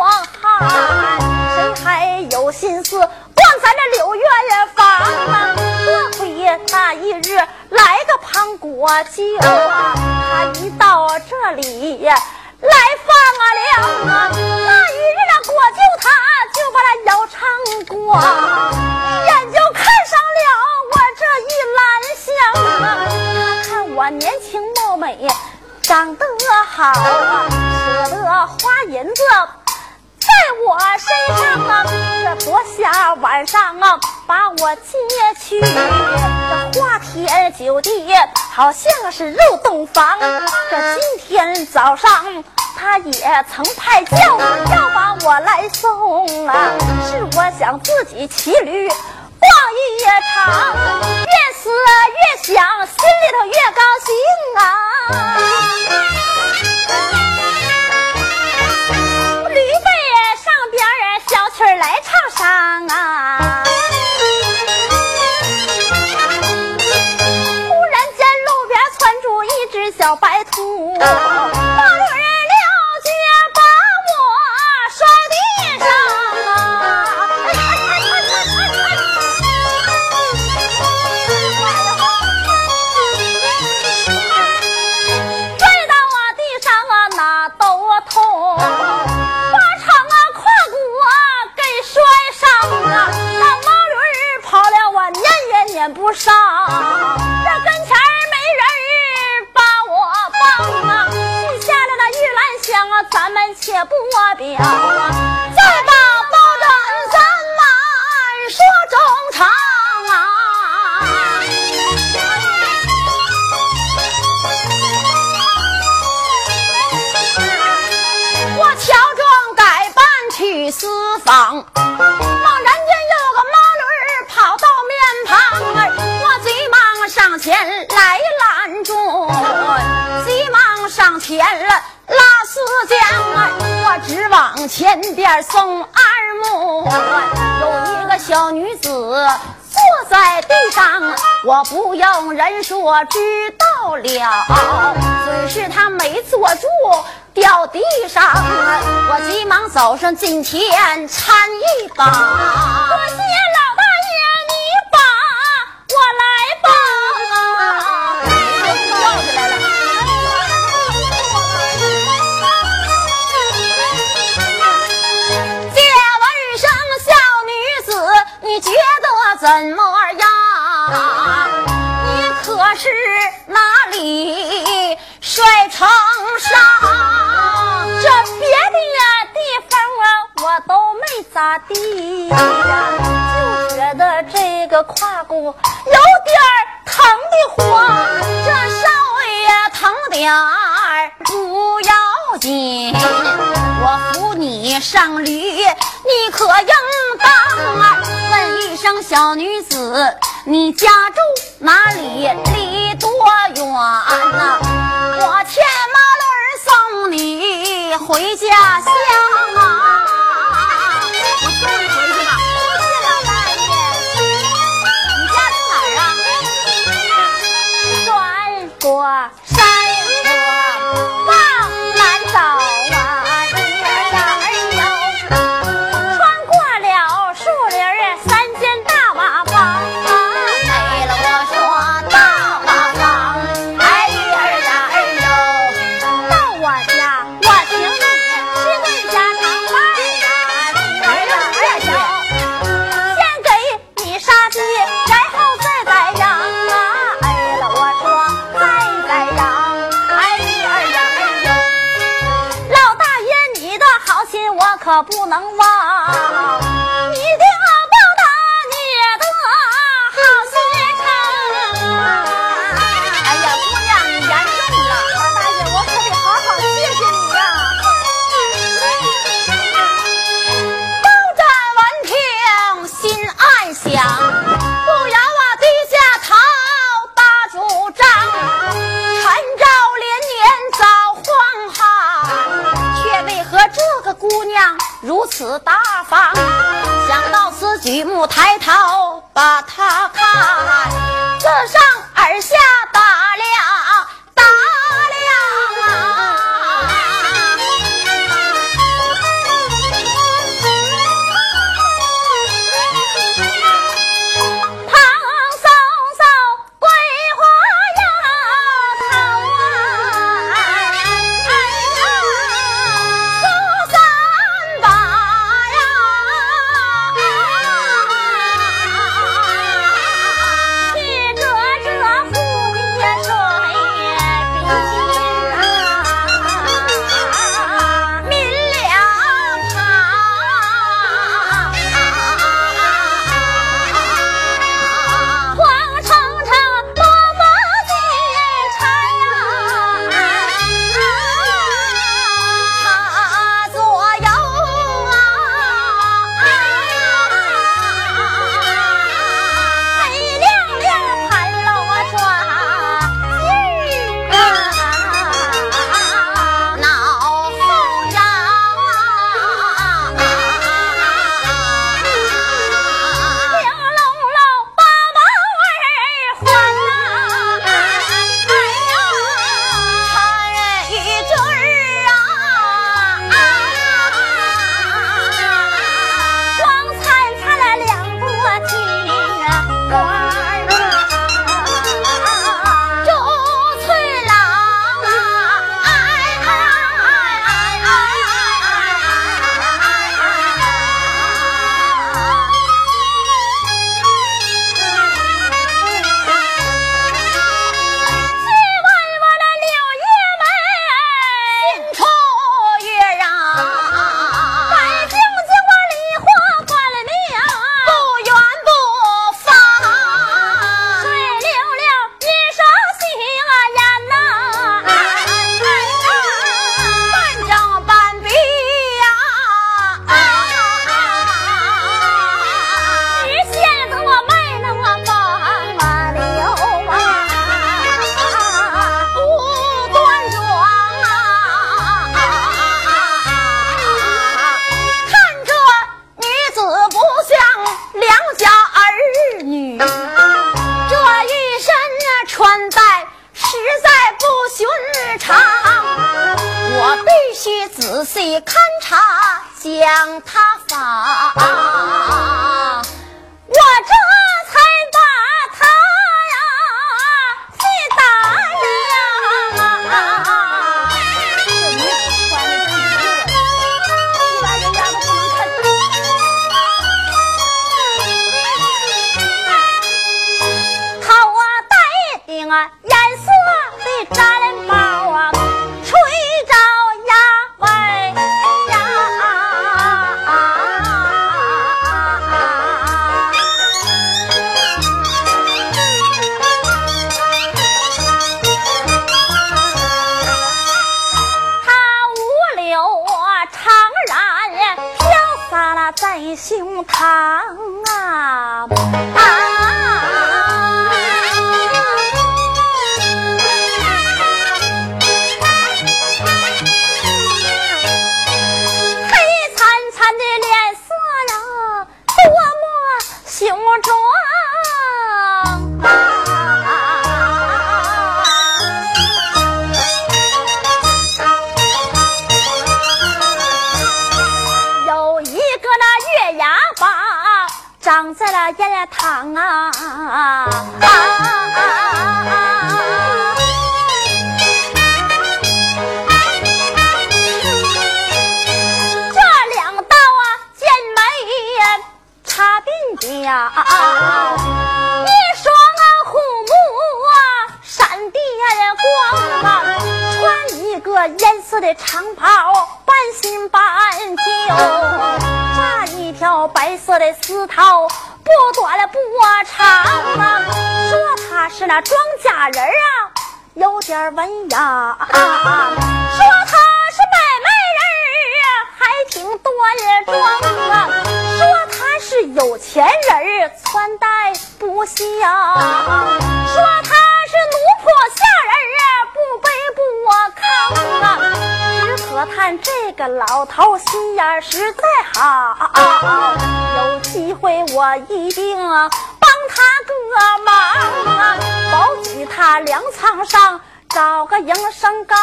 光寒，谁还有心思逛咱这柳院房啊？多不那一日来个庞国舅啊？他一到这里来放啊粮啊，那一日那国舅他就把那腰唱光，眼就看上了我这一兰香啊。他看我年轻貌美，长得好啊，舍得花银子。在我身上啊，这昨下晚上啊把我接去，这花天酒地，好像是入洞房。这今天早上，他也曾派轿子要把我来送啊，是我想自己骑驴逛一夜场，越思越想，心里头越高兴啊。来唱上啊。忽然间路边窜出一只小白兔。我知道了，准是他没坐住，掉地上，我急忙走上近前，搀一把，多谢老大爷你把我来吧。借我一声笑，女子，你觉得怎么？咋地呀？就觉得这个胯骨有点儿疼的慌，这稍微呀疼点儿不要紧，我扶你上驴，你可应当啊？问一声小女子，你家住哪里？离多远呐、啊？我牵马驴送你回家乡啊！能忘啊他你胸膛啊文雅、啊，说他是买卖人儿，还挺端庄啊；说他是有钱人儿，穿戴不香；说他是奴仆下人儿，不卑不亢啊。只可叹这个老头心眼实在好，啊啊、有机会我一定、帮他个忙啊，保举他粮仓上。找个营生干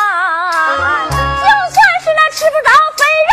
就算是那吃不着肥肉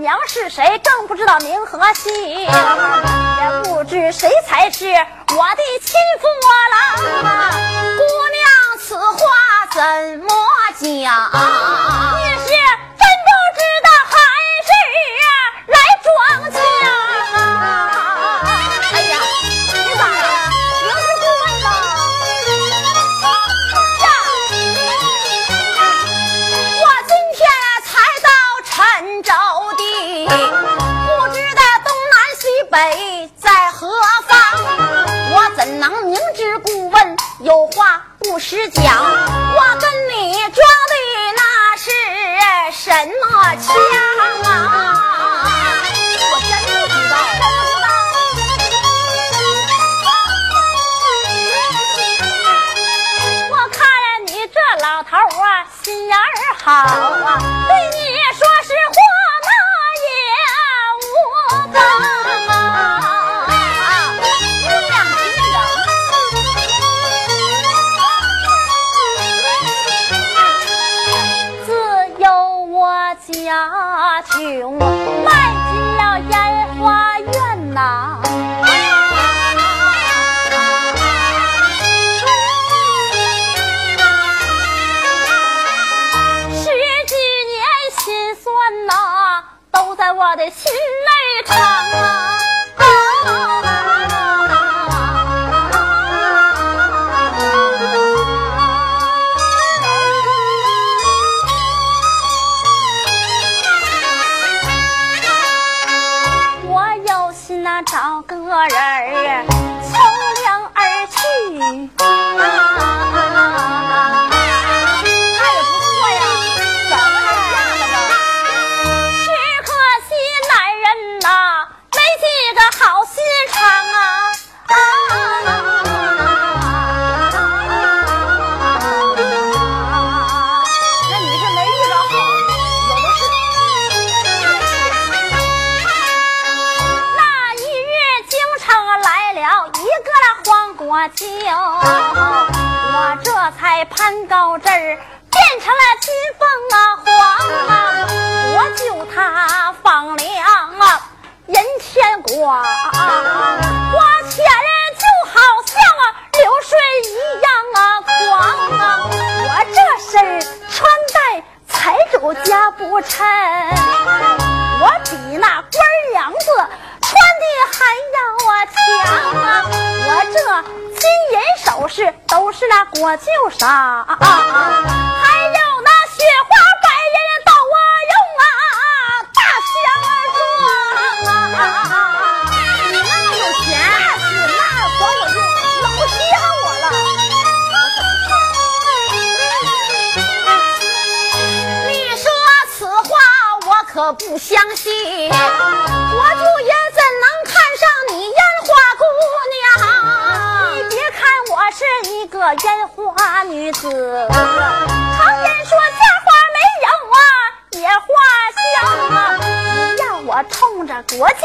娘是谁，更不知道名和姓，也不知谁才是我的亲父郎。姑娘，此话怎么讲？有话不实讲，我跟你装的那是什么枪啊？我真不知道。我看你这老头啊，心眼儿好啊，对你。女。不沉我比那官娘子穿的还要啊强啊我这金银首饰都是那国舅赏啊啊啊。那女子。常言说家花没有啊，野花香啊。要我冲着国舅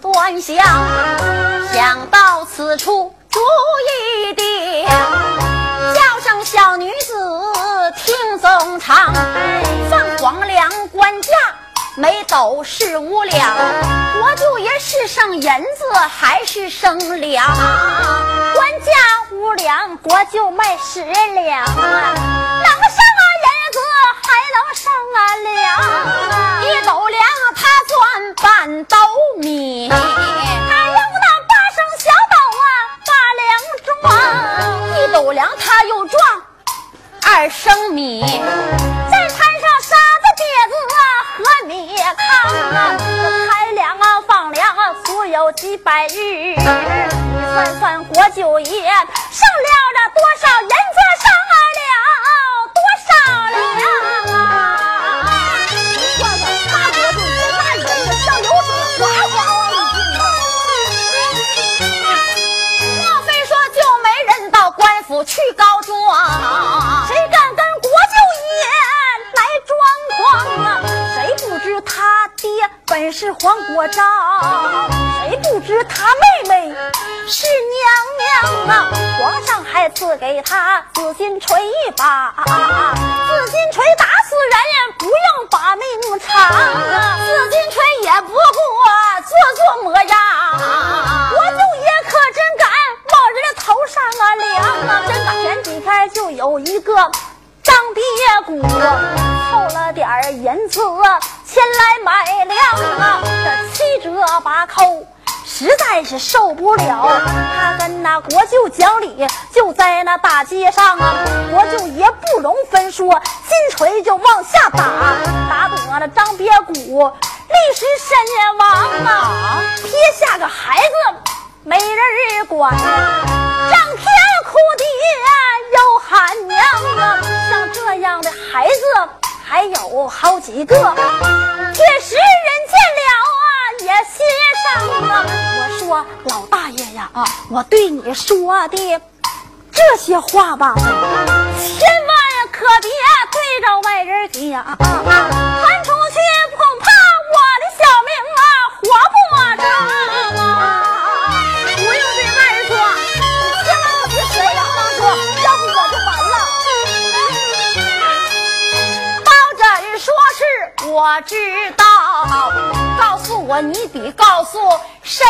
端详？想到此处，主意定，叫声小女子听总长，放黄粮官价。每斗是五两，国舅爷是剩银子还是剩粮？官价五两，国舅卖十两啊，能上，能上啊粮！一斗粮他赚半斗米，还有那八升小斗啊，八两装。一斗粮他又赚二升米。再摊上沙子、疖子啊和米糠啊，开粮啊放粮啊，足有几百日。你算算国舅爷剩了这多少银子上啊了多少粮去告状？谁敢跟国舅爷来装狂？他爹本是黄国昭？谁不知他妹妹是娘娘啊？皇上还赐给他紫金锤一把，紫金锤打死人不用把命长啊！紫金锤也不过做做模样。国舅爷可真敢往人家头上啊量啊！真敢！前几天就有一个张鳖骨凑了点银子前来买粮啊，这七折八扣。实在是受不了，他跟那国舅讲理，就在那大街上啊，国舅爷不容分说，金锤就往下打，打得那张别骨。立时身亡啊，撇下个孩子没人管。啊，张天哭爹又喊娘啊，像这样的孩子还有好几个，确实人见了啊也心伤啊。我说老大爷呀啊，我对你说的这些话吧，千万可别对着外人讲，传出去我知道，告诉我你得告诉谁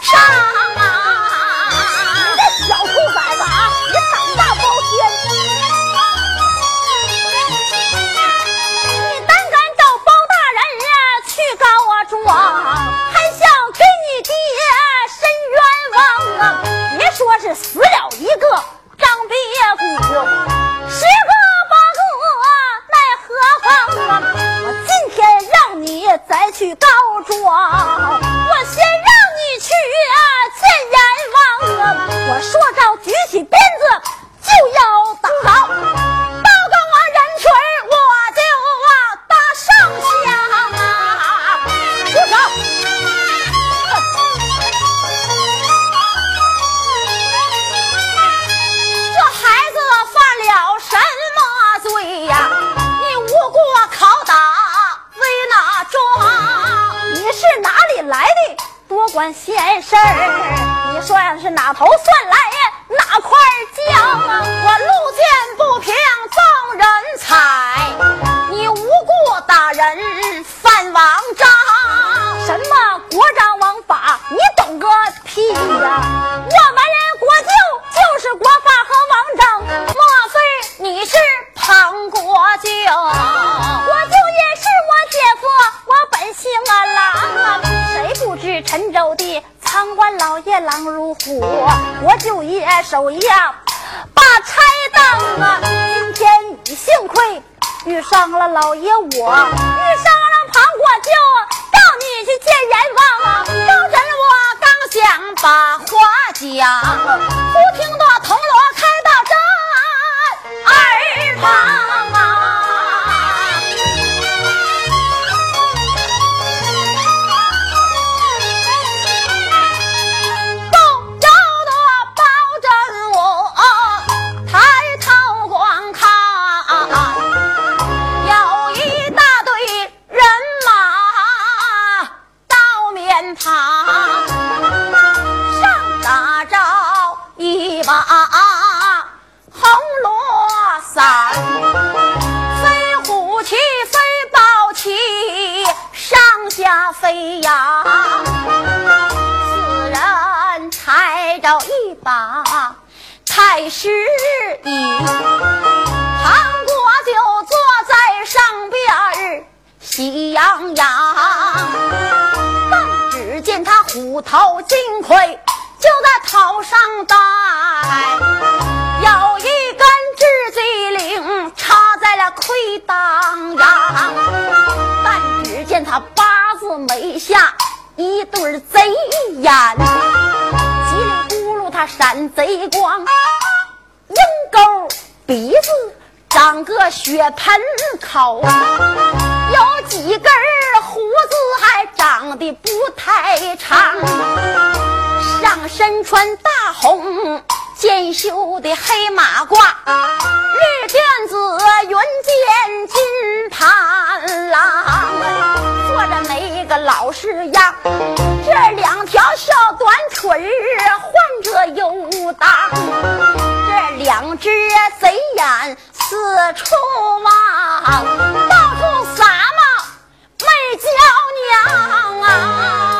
上啊！舅？我舅爷是我姐夫，我本姓啊郎啊。谁。不知陈州的仓官老爷狼如虎，我舅爷手一样把差当啊。今天你幸亏遇上了老爷我，遇上了庞国舅，让你去见阎王啊！当真我刚想把话讲，不听得铜锣开到这耳旁啊！飞虎旗，飞豹旗，上下飞扬，四人抬着一把太师椅，韩国就坐在上边儿喜洋洋。只见他虎头金盔就在头上戴，他八字。眉下一对贼眼，叽里咕噜他闪贼光，鹰钩鼻子长个血盆口，有几根胡子还长得不太长，上身穿大红箭袖的黑马褂，绿卷子云肩金盘郎。坐着那个老式样，这两条小短腿儿换着又当，这两只贼眼四处望，到处撒嘛没娇娘啊！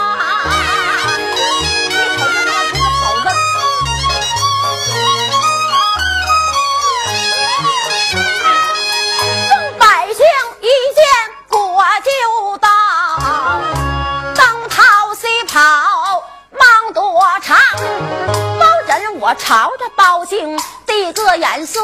包拯我朝着包青递个眼色，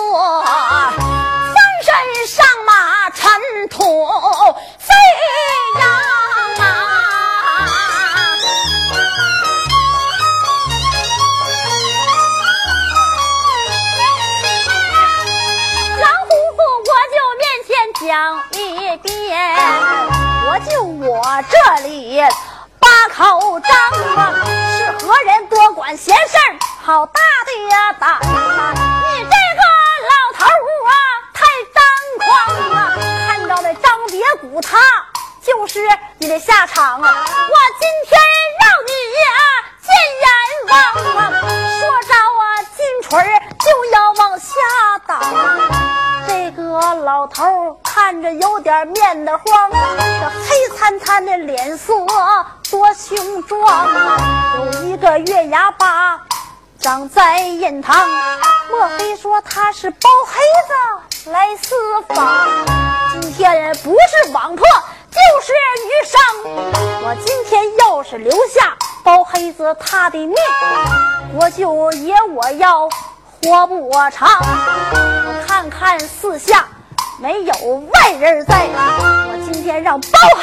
的命，国舅爷我要活不长。我看看四下没有外人在，我今天让包黑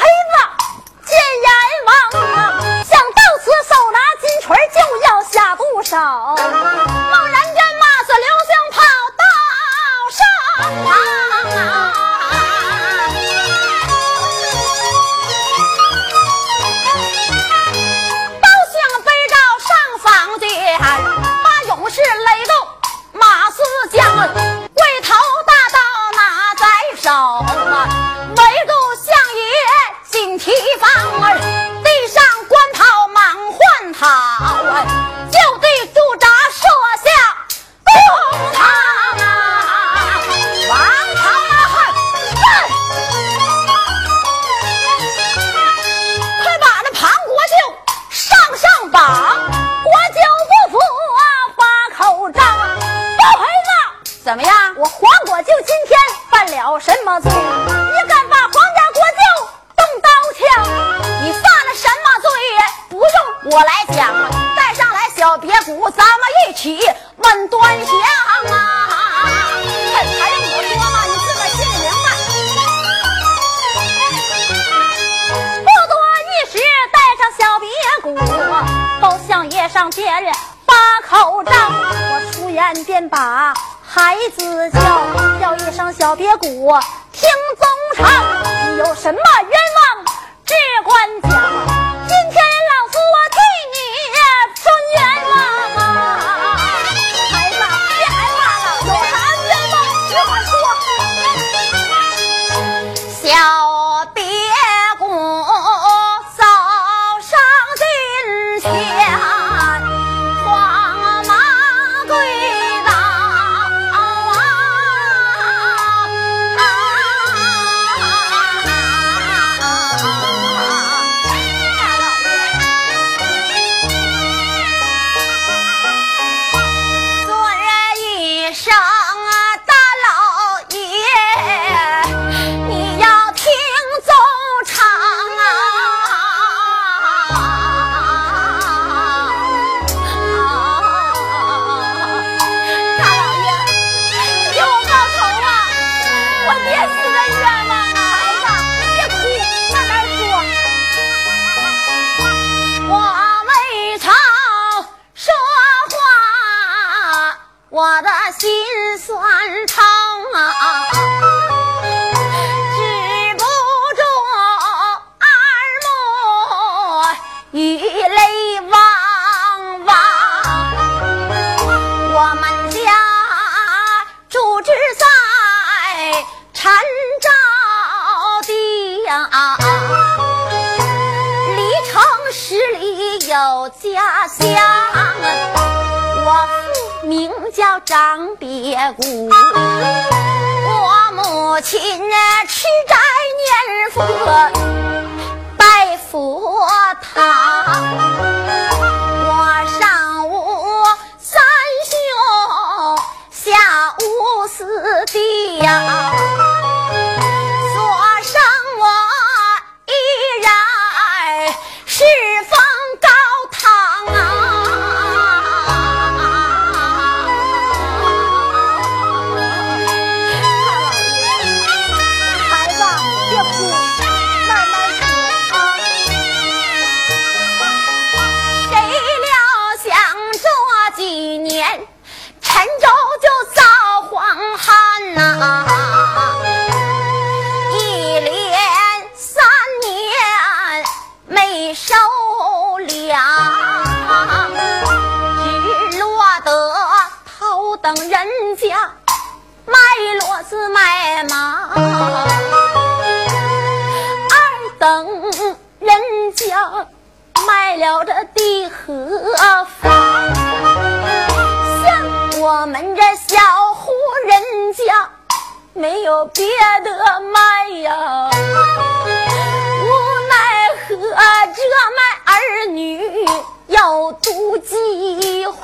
听宗唱。你有什么冤枉？只管讲，我的心酸疼啊，止不住二目雨泪汪汪。我们家住之在陈兆地呀、啊，离城十里有家乡，我。名叫张别谷，我母亲吃斋念佛，拜佛堂。我上午三兄，下午四弟呀。等人家卖骡子卖马，二等人家卖了这地和房，像我们这小户人家没有别的卖呀，无奈何这卖儿女要独饥荒。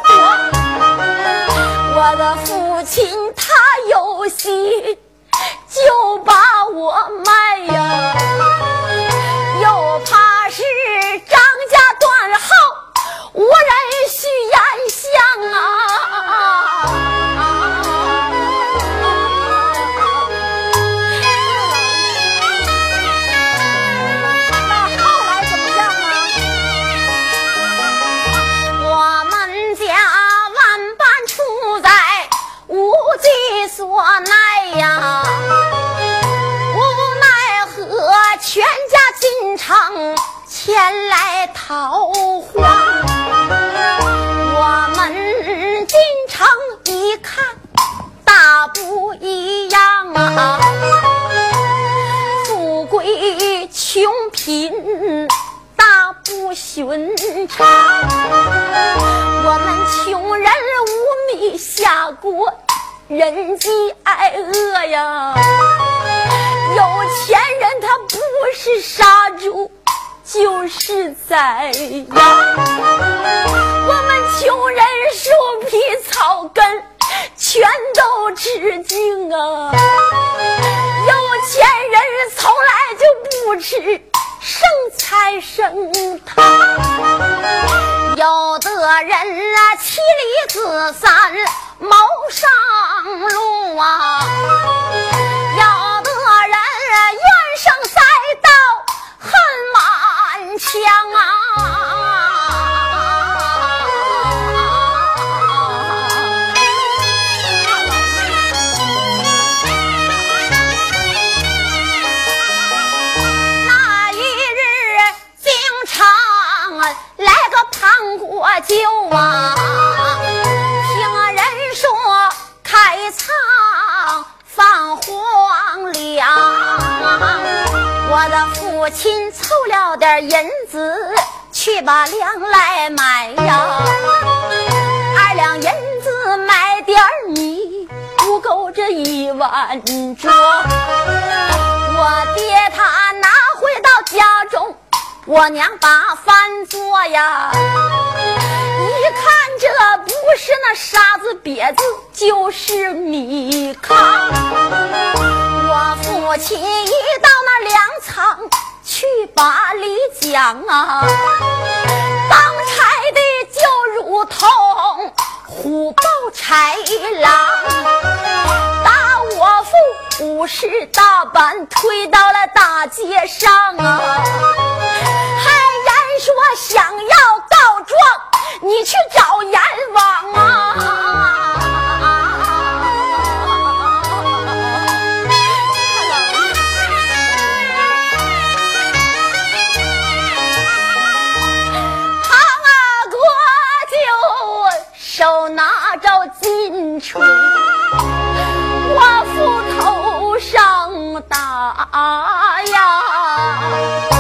我的父亲他有心，就把我卖呀，又怕是张家。断后无人前来讨荒。我们进城一看，大不一样啊！富贵穷贫大不寻常。我们穷人无米下锅，人饥挨饿呀。有钱人他不是杀猪就是宰羊，我们穷人树皮草根全都吃净啊。有钱人从来就不吃剩菜剩汤，有的人啊妻离子散谋上路啊。怨声载道恨满腔啊！那一日京城来个潘国舅啊，听人说开仓放荒粮，我的父亲凑了点银子去把粮来买呀，二两银子买点米不够这一碗粥，我爹他拿回到家中，我娘把饭做呀。一看这不是那沙子瘪子，就是米糠。我父亲一到那粮仓去把理讲啊，当差的就如同虎豹豺狼，把我父五十大板推到了大街上啊，还言说想要告状。你去找阎王啊！吹，我斧头上打呀。